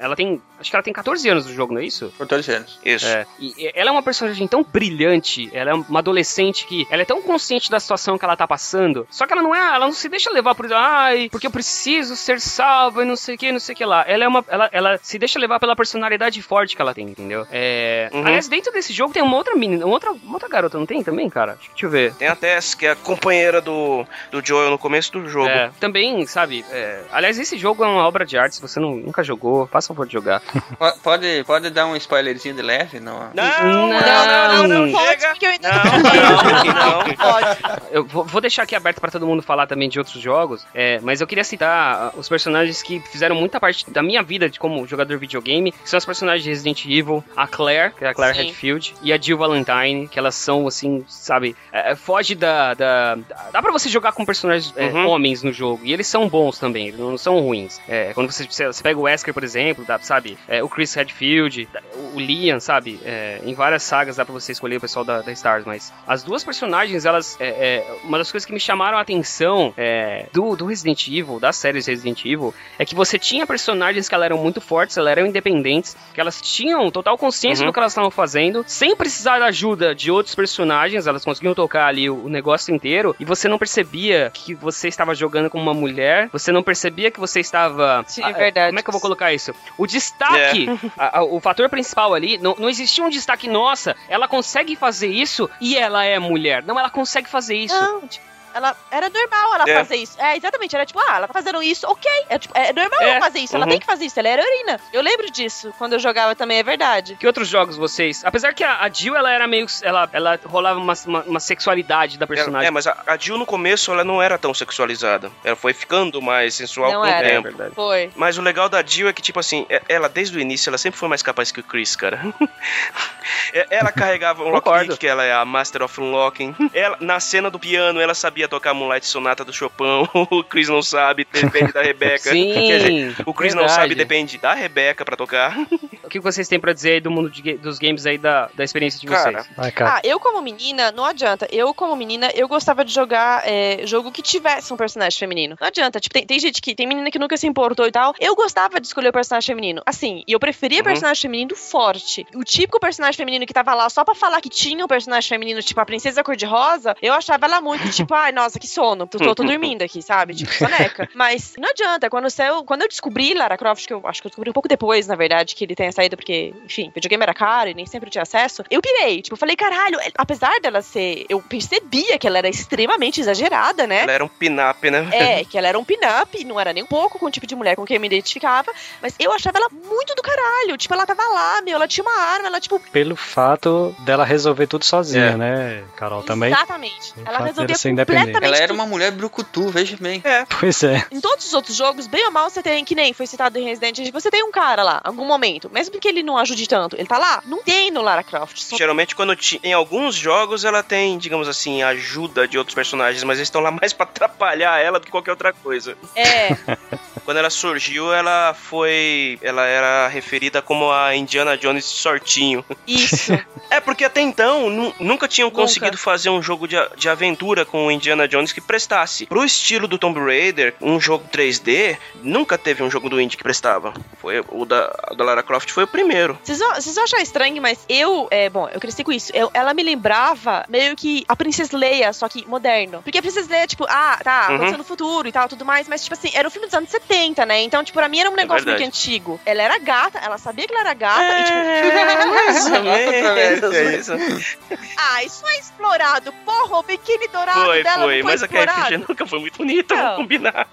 ela tem. Acho que ela tem 14 anos no jogo, não é isso? 14 anos. Isso. É, e ela é uma personagem tão brilhante, ela é uma adolescente que ela é tão consciente da situação que ela tá passando, só que ela não é, ela não se deixa levar por ai, porque eu preciso ser salva e não sei o que, não sei o que lá. Ela é uma ela, ela se deixa levar pela personalidade forte que ela tem, entendeu? É, Uhum. aliás, dentro desse jogo tem uma outra menina, uma outra, uma outra garota, não tem também, cara? Deixa eu ver. Tem a Tess, que é a companheira do, do Joel no começo do jogo. É, também, sabe? é, aliás, esse jogo é uma obra de arte. Se você não, nunca jogou, faça o favor de jogar. Po- Pode, pode dar um spoilerzinho de leve? Não. Não, não, não, não, Pode, porque eu ainda Não, não. Pode. Eu vou, deixar aqui aberto pra todo mundo falar também de outros jogos, é, mas eu queria citar ah, os personagens que fizeram muita parte da minha vida de como jogador de videogame, que são os personagens de Resident Evil, a Claire, que é a Claire Sim. Redfield, e a Jill Valentine, que elas são, assim, sabe, é, é, foge da, da... Dá pra você jogar com personagens é, Uhum. homens no jogo, e eles são bons também, eles não são ruins. É, quando você, você você pega o Wesker, por exemplo, dá, sabe, é, o Chris Redfield, o Liam, sabe, é, em várias sagas dá pra você escolher o pessoal da, da Stars, mas as duas personagens, elas, é, é, uma das coisas que me chamaram a atenção é, do, do Resident Evil, das séries Resident Evil, é que você tinha personagens que elas eram muito fortes, elas eram independentes, que elas tinham total consciência Uhum. do que elas estavam fazendo, sem precisar da ajuda de outros personagens, elas conseguiam tocar ali o, o negócio inteiro, e você não percebia que você estava jogando com uma mulher, você não percebia que você estava... Sim, é verdade. Como é que eu vou colocar isso? O destaque, a- a- o fator principal ali, não, não existia um destaque, nossa, ela consegue fazer isso e ela é mulher. Não, ela consegue fazer isso. Não, tipo, ela era normal ela É. fazer isso. É, exatamente. Era tipo, ah, ela tá fazendo isso, ok. É, tipo, é normal É, ela fazer isso. Ela uhum. tem que fazer isso. Ela é heroína. Eu lembro disso quando eu jogava também, é verdade. Que outros jogos vocês. Apesar que a, a Jill, ela era meio. Ela, ela rolava uma, uma, uma sexualidade da personagem. É, mas a, a Jill no começo ela não era tão sexualizada. Ela foi ficando mais sensual Não com era. o É tempo. verdade. Foi. Mas o legal da Jill é que, tipo assim, é- ela desde o início, ela sempre foi mais capaz que o Chris, cara. É- ela carregava um lockpick, que ela é a Master of Unlocking. Ela, na cena do piano, ela sabia tocar Moonlight Sonata do Chopin. O Chris não sabe, depende da Rebeca. Sim, Quer dizer, o Chris não verdade. sabe, depende da Rebeca pra tocar. O que vocês têm pra dizer aí do mundo de dos games aí, da, da experiência de Cara, vocês? Ah, eu como menina, não adianta. Eu como menina, eu gostava de jogar é, jogo que tivesse um personagem feminino. Não adianta. Tipo, tem, tem gente que tem menina que nunca se importou e tal. Eu gostava de escolher o personagem feminino. Assim, e eu preferia Uhum. personagem feminino forte. O típico personagem feminino que tava lá só pra falar que tinha um personagem feminino, tipo a princesa cor-de-rosa, eu achava ela muito, tipo, ai, nossa, que sono. Tô, tô, tô dormindo aqui, sabe? Tipo, soneca. Mas não adianta. Quando, eu, quando eu descobri Lara Croft, que eu acho que eu descobri um pouco depois, na verdade, que ele tenha saído, porque, enfim, videogame era caro e nem sempre eu tinha acesso, eu pirei. Tipo, eu falei, caralho, apesar dela ser. Eu percebia que ela era extremamente exagerada, né? Ela era um pin-up, né? É, que ela era um pin-up, não era nem um pouco com o tipo de mulher com quem eu me identificava, mas eu achava ela muito do caralho. Tipo, ela tava lá, meu, ela tinha uma arma, ela, tipo, Pelo fato dela resolver tudo sozinha, É. né, Carol? Também. exatamente. Ela resolvia ser independente. Completamente Ela era uma mulher brucutu, veja bem. É. Pois é. Em todos os outros jogos, bem ou mal, você tem, que nem foi citado em Resident Evil, você tem um cara lá, algum momento, mesmo que ele não ajude tanto, ele tá lá? Não tem no Lara Croft. Só Geralmente, quando em alguns jogos ela tem, digamos assim, ajuda de outros personagens, mas eles estão lá mais pra atrapalhar ela do que qualquer outra coisa. É, Quando ela surgiu, ela foi. Ela era referida como a Indiana Jones sortinho. isso. É, porque até então nu- nunca tinham Nunca. conseguido fazer um jogo de, a- de aventura com o Indiana Jones que prestasse. Pro estilo do Tomb Raider, um jogo 3D, nunca teve um jogo do Indy que prestava. Foi o da, o da Lara Croft foi o primeiro. Vocês vão, achar estranho, mas eu, é, bom, eu cresci com isso. Eu- ela me lembrava meio que a Princesa Leia, só que moderno. Porque a Princesa Leia, tipo, ah, tá, Uhum. aconteceu no futuro e tal, tudo mais, mas, tipo assim, era um filme dos anos 70, né? Então, tipo, pra mim era um negócio meio que antigo. Ela era gata, ela sabia que ela era gata, e, tipo, É, mais ou menos, Controversia aí. mais ou menos. ah, isso é explorado. Porra, o biquíni dourado Foi, dela foi, mas a KFG nunca foi muito bonita, Não. vamos combinar.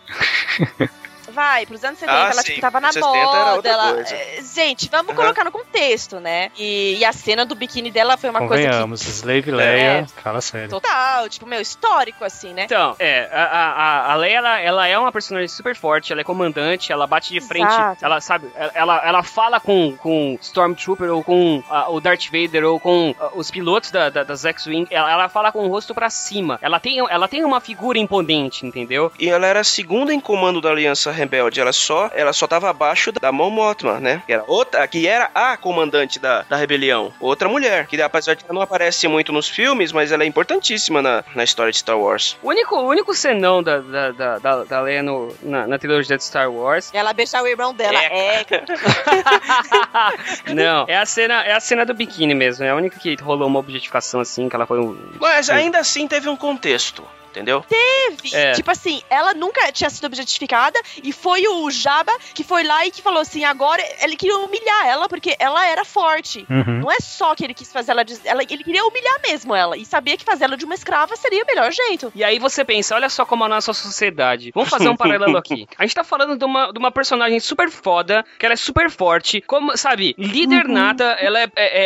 Vai, pros anos 70, Ah, ela sim. tipo, tava na 60 era moda. outra Ela... coisa. é, Gente, vamos Aham. colocar no contexto, né? E, e a cena do biquíni dela foi uma coisa que Convenhamos, Slave Leia, fala sério. Total, tipo, meu, histórico, assim, né? Então, é, a, a, a Leia, ela, ela é uma personagem super forte, ela é comandante, ela bate de frente, Exato. ela sabe, ela, ela fala com, com Stormtrooper ou com ah, o Darth Vader ou com ah, os pilotos da, da, das X-Wing, ela, ela fala com o rosto pra cima, ela tem, ela tem uma figura imponente, entendeu? E ela era a segunda em comando da Aliança Rebelde. Ela só, ela só tava abaixo da Mon Mothma, né? Que era outra, que era a comandante da, da rebelião. Outra mulher, que apesar de ela não aparece muito nos filmes, mas ela é importantíssima na, na história de Star Wars. O único, o único senão da, da, da, da, da Leia no, na, na trilogia de Star Wars Ela beijar o irmão dela. É, É, Não, é a cena, é a cena do biquíni mesmo. É a única que rolou uma objetificação assim, que ela foi um. Mas ainda assim teve um contexto, entendeu? teve. É. Tipo assim, ela nunca tinha sido objetificada e foi o Jabba que foi lá e que falou assim: agora ele queria humilhar ela porque ela era forte. Uhum. Não é só que ele quis fazer ela, des- ela. Ele queria humilhar mesmo ela e sabia que fazer ela de uma escrava seria o melhor jeito. E aí você pensa, olha só como a nossa sociedade. Vamos fazer um paralelo aqui. A gente tá falando de uma, de uma personagem super foda, que ela é super forte, como, sabe, líder nata, ela é, é-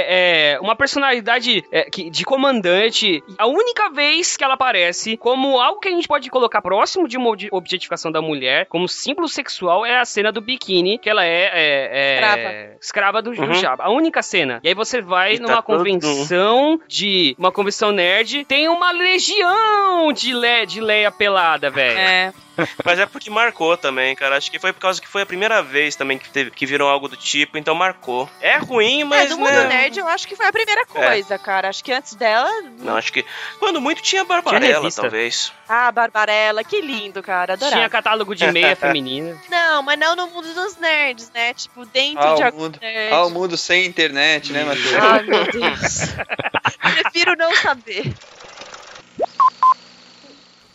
é- é uma personalidade é, que- de comandante. A única vez que ela aparece como algo que a gente pode colocar próximo de uma obje- objetificação da mulher, como símbolo sexual, é a cena do biquíni, que ela é, é- é Escrava. escrava do, do Uhum. Jabba. A única cena. E aí você vai E tá numa todo- convenção de uma convenção nerd, tem uma legião de, le, de Leia pelada, velho. É. Mas é porque marcou também, cara. Acho que foi por causa que foi a primeira vez também que, teve, que viram algo do tipo, então marcou. É ruim, É, mas do mundo né? nerd eu acho que foi a primeira coisa, cara. Acho que antes dela. Não, acho que. Quando muito tinha Barbarella, revista. talvez. Ah, Barbarella, que lindo, cara. Adorava. Tinha catálogo de meia feminina. Não, mas não no mundo dos nerds, né? Tipo, dentro Ah, de o algum mundo, nerd. ah, o mundo sem internet, né, Matheus? Ai, meu Deus. Prefiro não saber.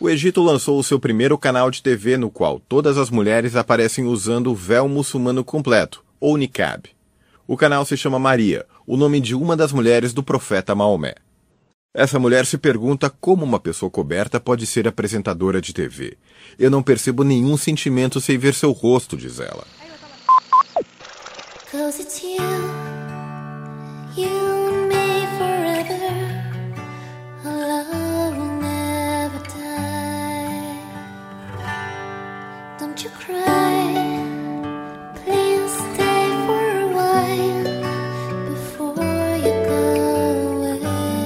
O Egito lançou o seu primeiro canal de TV no qual todas as mulheres aparecem usando o véu muçulmano completo, ou niqab. O canal se chama Maria, o nome de uma das mulheres do profeta Maomé. Essa mulher se pergunta como uma pessoa coberta pode ser apresentadora de TV. Eu não percebo nenhum sentimento sem ver seu rosto, diz ela. Cause it's you, you and me forever.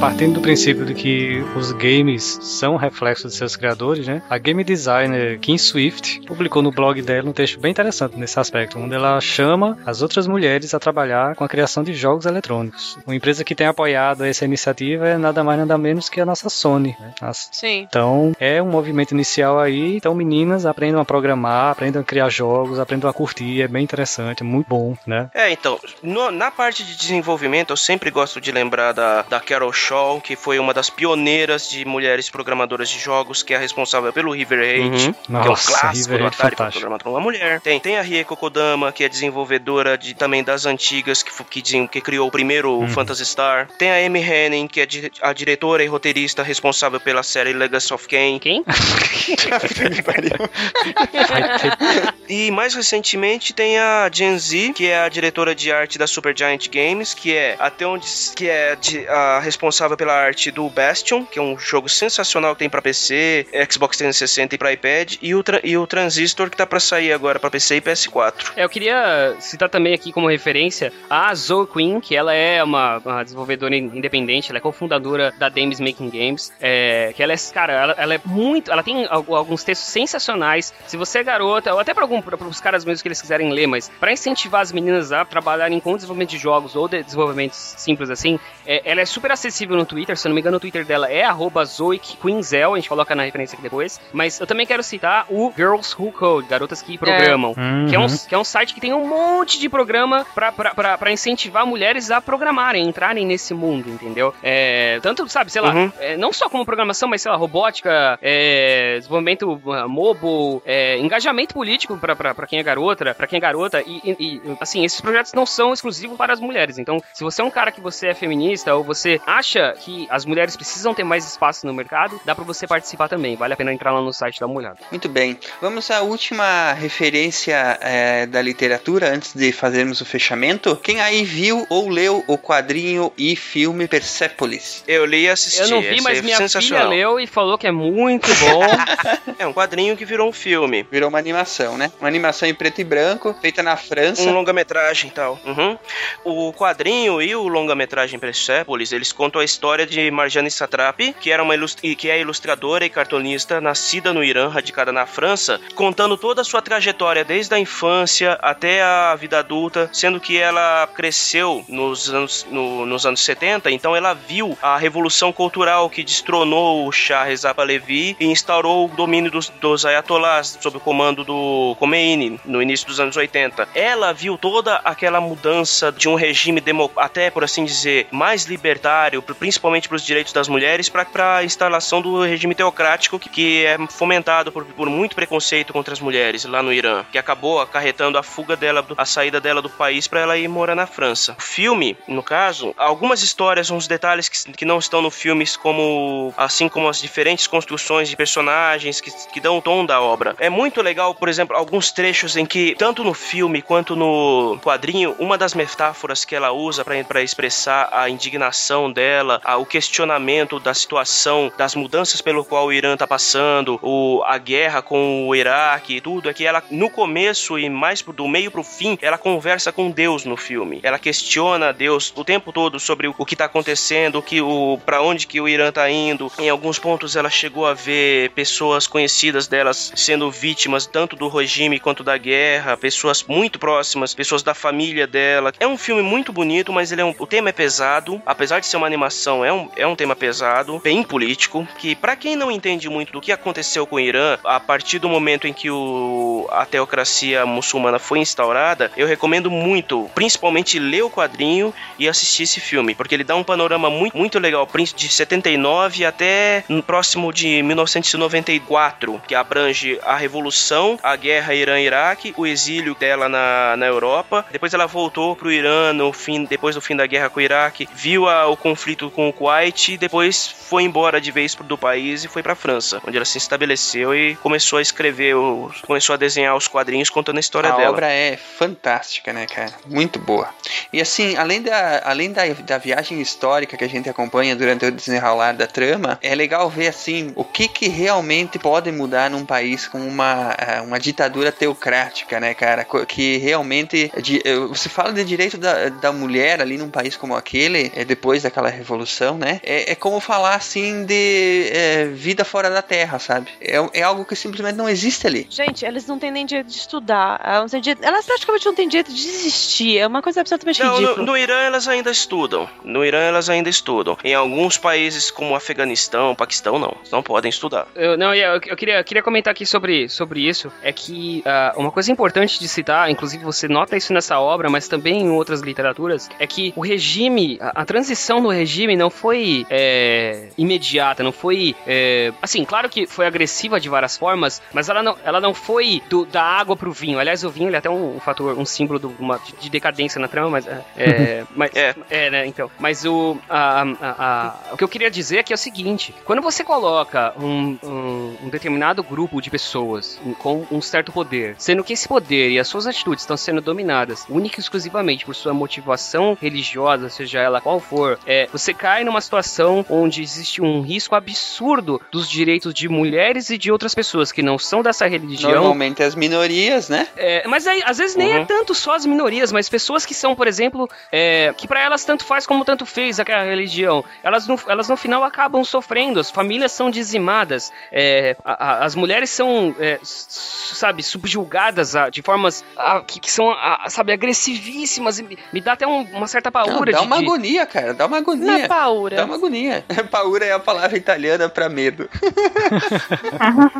Partindo do princípio de que os games são reflexos de seus criadores, né? A game designer Kim Swift publicou no blog dela um texto bem interessante nesse aspecto, onde ela chama as outras mulheres a trabalhar com a criação de jogos eletrônicos. Uma empresa que tem apoiado essa iniciativa é nada mais nada menos que a nossa Sony. Né? As- Sim. Então é um movimento inicial aí. Então meninas aprendam a programar, aprendam a criar jogos, aprendam a curtir. É bem interessante, é muito bom, né? É, então, no- na parte de desenvolvimento, eu sempre gosto de lembrar da, da Carol Shaw, que foi uma das pioneiras de mulheres programadoras de jogos, que é a responsável pelo River Raid, Uhum. que é um Nossa, clássico River do Raid Atari fantástico. programado por uma mulher. Tem, tem a Rieko Kodama, que é desenvolvedora de, também das antigas, que, que, desen- que criou o primeiro Uhum. Phantasy Star. Tem a Amy Henning, que é di- a diretora e roteirista responsável pela série Legacy of Kain. Quem? E mais recentemente tem a Gen Z, que é a diretora de arte da Supergiant Games, que é até onde que é de- a responsável pela arte do Bastion, que é um jogo sensacional que tem pra PC, Xbox 360 e pra iPad, e o, e o Transistor que tá pra sair agora pra PC e PS4. É, eu queria citar também aqui como referência a Zoe Quinn, que ela é uma, uma desenvolvedora in- independente, ela é cofundadora da Dames Making Games, é, que ela é, cara, ela, ela é muito, ela tem al- alguns textos sensacionais. Se você é garota, ou até para para os caras mesmo que eles quiserem ler, mas para incentivar as meninas a trabalharem com desenvolvimento de jogos ou de desenvolvimentos simples assim, é, ela é super acessível no Twitter, se eu não me engano o Twitter dela é arroba Zoe Quinzel, a gente coloca na referência aqui depois, mas eu também quero citar o Girls Who Code, garotas que programam, que é um Uhum. que é um site que tem um monte de programa pra incentivar mulheres a programarem, entrarem nesse mundo, entendeu? É, tanto, sabe, sei lá, Uhum. é, não só como programação, mas sei lá, robótica, é, desenvolvimento uh, mobile, é, engajamento político pra quem é garota, para quem é garota, e, e- e, assim, esses projetos não são exclusivos para as mulheres. Então, se você é um cara que você é feminista ou você acha que as mulheres precisam ter mais espaço no mercado, dá pra você participar também. Vale a pena entrar lá no site e dar uma olhada. Muito bem. Vamos à última referência eh, da literatura antes de fazermos o fechamento. Quem aí viu ou leu o quadrinho e filme Persepolis? Eu li e assisti. Eu não vi, mas é minha filha leu e falou que é muito bom. É um quadrinho que virou um filme. Virou uma animação, né? Uma animação em preto e branco, feita na França. Um longa-metragem e tal. Uhum. O quadrinho e o longa-metragem Persepolis, eles contam a história de Marjane Satrapi, que, era uma que é ilustradora e cartunista nascida no Irã, radicada na França, contando toda a sua trajetória desde a infância até a vida adulta, sendo que ela cresceu nos anos, no- nos anos 70, então ela viu a revolução cultural que destronou o Shah Reza Pahlavi e instaurou o domínio dos, dos ayatollahs sob o comando do Khomeini no início dos anos 80. Ela viu toda aquela mudança de um regime até por assim dizer mais libertário, principalmente para os direitos das mulheres, para a instalação do regime teocrático que, que é fomentado por, por muito preconceito contra as mulheres lá no Irã, que acabou acarretando a fuga dela, a saída dela do país para ela ir morar na França. O filme, no caso, algumas histórias, uns detalhes que, que não estão no filme, como assim como as diferentes construções de personagens que, que dão o tom da obra. É muito legal, por exemplo, alguns trechos em que, tanto no filme quanto no quadrinho, uma das metáforas que ela usa para expressar a indignação dela, a- o questionamento da situação, das mudanças pelo qual o Irã tá passando, o, a guerra com o Iraque e tudo, é que ela, no começo e mais do meio pro fim, ela conversa com Deus no filme. Ela questiona Deus o tempo todo sobre o, o que tá acontecendo, o que o para onde que o Irã tá indo. Em alguns pontos ela chegou a ver pessoas conhecidas delas sendo vítimas tanto do regime quanto da guerra, pessoas muito próximas, pessoas da família dela. É um filme muito bonito, mas ele é um, o tema é pesado, apesar de ser uma animação, é um, é um tema pesado, bem político, que pra quem não entende muito do que aconteceu com o Irã, a partir do momento em que o, a teocracia muçulmana foi instaurada, eu recomendo muito, principalmente ler o quadrinho e assistir esse filme, porque ele dá um panorama muito, muito legal, de 79 até próximo de 1994, que abrange a revolução, a guerra Irã-Iraque, o exílio dela na, na Europa. Depois ela voltou pro Irã no fim, depois do fim da guerra com o Iraque, viu a- o conflito com o Kuwait, e depois foi embora de vez do país e foi pra França, onde ela se estabeleceu e começou a escrever, começou a desenhar os quadrinhos contando a história a dela. obra é fantástica, né, cara? Muito boa. E assim, além da, além da, da viagem histórica que a gente acompanha durante o desenrolar da trama, é legal ver assim o que que realmente pode mudar num país com uma, eh, uma ditadura teocrática, né, cara? Que realmente de- eh, você fala de direito da, da mulher ali num país como aquele, eh, depois daquela evolução, né? É, é como falar assim de é, vida fora da Terra, sabe? É, é algo que simplesmente não existe ali. Gente, eles não têm nem direito de estudar. Elas, não têm direito- elas praticamente não têm direito de existir. É uma coisa absolutamente Não, no, ridícula. no Irã elas ainda estudam. No Irã elas ainda estudam. Em alguns países como Afeganistão, Paquistão, não. Não podem estudar. Eu, não, eu, eu queria, queria comentar aqui sobre, sobre isso. É que ah, uma coisa importante de citar, inclusive você nota isso nessa obra, mas também em outras literaturas, é que o regime, a, a transição no regime não foi é, imediata, não foi. é, assim, claro que foi agressiva de várias formas, mas ela não, ela não foi do- da água pro vinho. Aliás, o vinho ele é até um, um fator, um símbolo do- uma- de, de decadência na trama, mas. É, é, mas é. né? Então. Mas o. a- a- a- o que eu queria dizer é que é o seguinte: quando você coloca um, um- um determinado grupo de pessoas com um certo poder, sendo que esse poder e as suas atitudes estão sendo dominadas única e exclusivamente por sua motivação religiosa, seja ela qual for, é, você cai numa situação onde existe um risco absurdo dos direitos de mulheres e de outras pessoas que não são dessa religião. Normalmente as minorias, né? É, mas aí, às vezes nem Uhum. é tanto só as minorias, mas pessoas que são, por exemplo, é, que pra elas tanto faz como tanto fez aquela religião. Elas no, elas no final acabam sofrendo, as famílias são dizimadas, é, a- a- as mulheres são, é, sabe, subjugadas a- de formas a, que, que são, a- sabe, agressivíssimas. E me, dá até um- uma certa Não, paura dá de, uma de- agonia, cara. Dá uma agonia. É paura. Dá uma agonia. paura é a palavra italiana pra medo.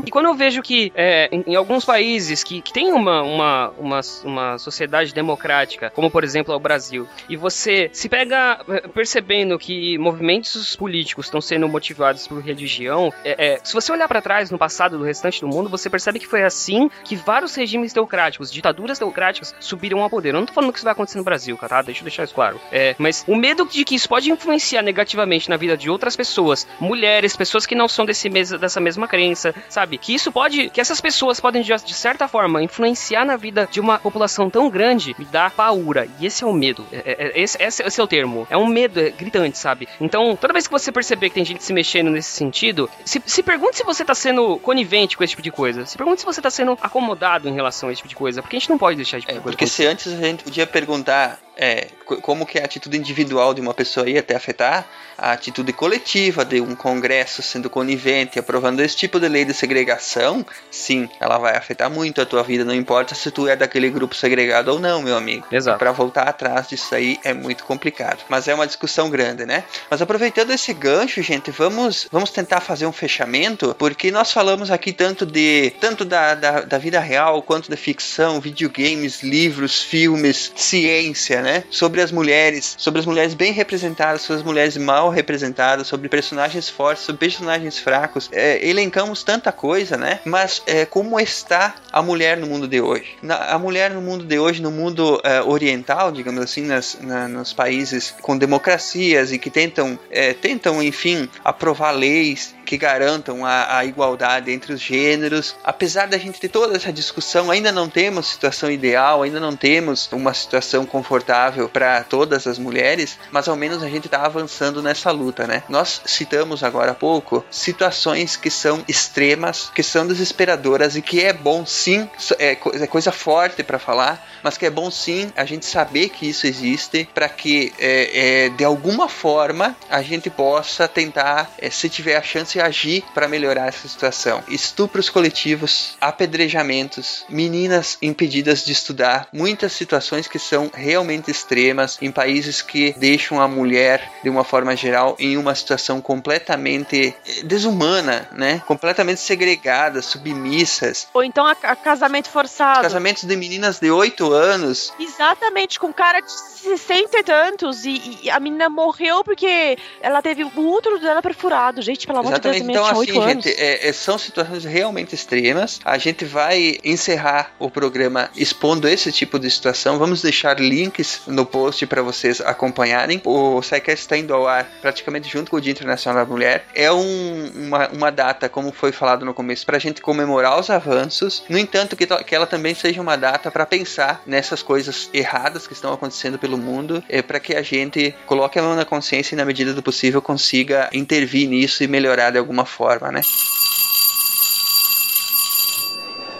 E quando eu vejo que é, em, em alguns países que, que tem uma, uma, uma, uma sociedade democrática, como por exemplo é o Brasil, e você se pega é, percebendo que movimentos políticos estão sendo motivados por religião, é, é, se você olhar pra trás no passado do restante do mundo, você percebe que foi assim que vários regimes teocráticos, ditaduras teocráticas, subiram ao poder. Eu não tô falando que isso vai acontecer no Brasil, tá? Deixa eu deixar isso claro. É, mas o medo de que isso pode influenciar negativamente na vida de outras pessoas, mulheres, pessoas que não são desse mes dessa mesma crença, sabe? Que isso pode, que essas pessoas podem de, de certa forma influenciar na vida de uma população tão grande, me dá paura. E esse é o medo. É- é- é- esse, esse- esse é o termo. É um medo é gritante, sabe? Então, toda vez que você perceber que tem gente se mexendo nesse sentido, se, se pergunte se você tá sendo conivente com esse tipo de coisa. Se pergunte se você tá sendo acomodado em relação a esse tipo de coisa. Porque a gente não pode deixar esse tipo de coisa. Porque se antes a gente podia perguntar é, co- como que a atitude individual de uma pessoa ia até afetar a atitude coletiva de um congresso sendo conivente, aprovando esse tipo de lei de segregação, sim, ela vai afetar muito a tua vida, não importa se tu é daquele grupo segregado ou não, meu amigo. Exato. Para voltar atrás disso aí é muito complicado, mas é uma discussão grande, né? Mas aproveitando esse gancho, gente, vamos vamos tentar fazer um fechamento, porque nós falamos aqui tanto de tanto da, da, da vida real quanto da ficção, videogames, livros, filmes, ciência, né? Sobre as mulheres, sobre as mulheres bem representadas, sobre as mulheres mal representadas, sobre personagens fortes, sobre personagens fracos. É, elencamos tanta coisa, né? Mas é, como está a mulher no mundo de hoje? Na- a mulher no mundo de hoje, no mundo é, oriental, digamos assim, nas, na- nos países com democracias e que tentam, é, tentam enfim, aprovar leis que garantam a, a igualdade entre os gêneros. Apesar da gente ter toda essa discussão, ainda não temos situação ideal, ainda não temos uma situação confortável para todas as mulheres, mas ao menos a gente está avançando nessa luta, né? Nós citamos agora há pouco situações que são extremas, que são desesperadoras e que é bom sim, é, é coisa forte para falar, mas que é bom sim a gente saber que isso existe para que é, é, de alguma forma a gente possa tentar, é, se tiver a chance, agir para melhorar essa situação. Estupros coletivos, apedrejamentos, meninas impedidas de estudar, muitas situações que são realmente extremas em países que deixam a mulher, de uma forma geral, em uma situação completamente eh, desumana, né? Completamente segregadas, submissas. Ou então a, a casamento forçado. Casamentos de meninas de 8 anos Exatamente, com cara de 60 e tantos. E, e a menina morreu porque ela teve o útero dela perfurado. Gente, pelo amor de Deus, Exatamente. Então, tinha 8 assim, anos. gente, é- é- são situações realmente extremas. A gente vai encerrar o programa expondo esse tipo de situação. Vamos deixar links no post para vocês acompanharem. O SciCast está indo ao ar praticamente junto com o Dia Internacional da Mulher. É um- uma, uma data, como foi falado no começo, para a gente comemorar os avanços. No entanto, que, que ela também seja uma data para pensar nessas coisas erradas que estão acontecendo pelo mundo, é, para que a gente coloque a mão na consciência e, na medida do possível, consiga intervir nisso e melhorar de alguma forma, né?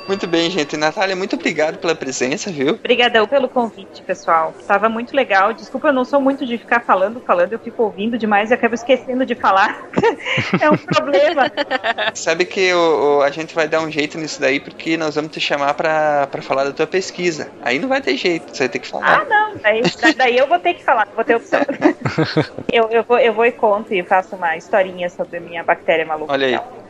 Muito bem, gente. Natália, muito obrigado pela presença, viu? Obrigadão pelo convite, pessoal. Tava muito legal. Desculpa, eu não sou muito de ficar falando, falando, eu fico ouvindo demais e acabo esquecendo de falar. é um problema. Sabe que a gente vai dar um jeito nisso daí, porque nós vamos te chamar pra, pra falar da tua pesquisa. Aí não vai ter jeito, você vai ter que falar. Ah, não. Daí, da- daí eu vou ter que falar, vou ter opção. eu, eu, vou, eu vou e conto e faço uma historinha sobre a minha bactéria maluca. Olha aí.